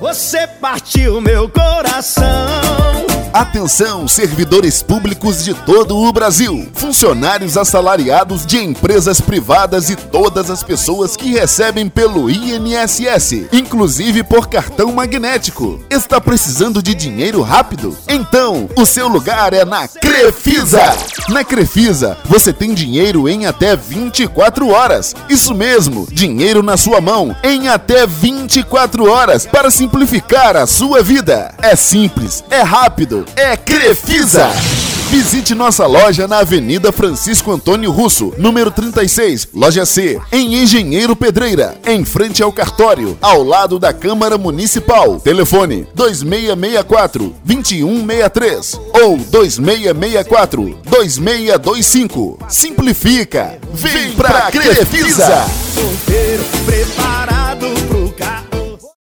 Você partiu meu coração. Atenção, servidores públicos de todo o Brasil, funcionários assalariados de empresas privadas e todas as pessoas que recebem pelo INSS, inclusive por cartão magnético. Está precisando de dinheiro rápido? Então, o seu lugar é na Crefisa. Na Crefisa, você tem dinheiro em até 24 horas. Isso mesmo, dinheiro na sua mão em até 24 horas para simplificar a sua vida. É simples, é rápido é Crefisa. Visite nossa loja na Avenida Francisco Antônio Russo, número 36, loja C, em Engenheiro Pedreira, em frente ao cartório, ao lado da Câmara Municipal. Telefone 2664 2163 ou 2664 2625. Simplifica. Vem pra Crefisa.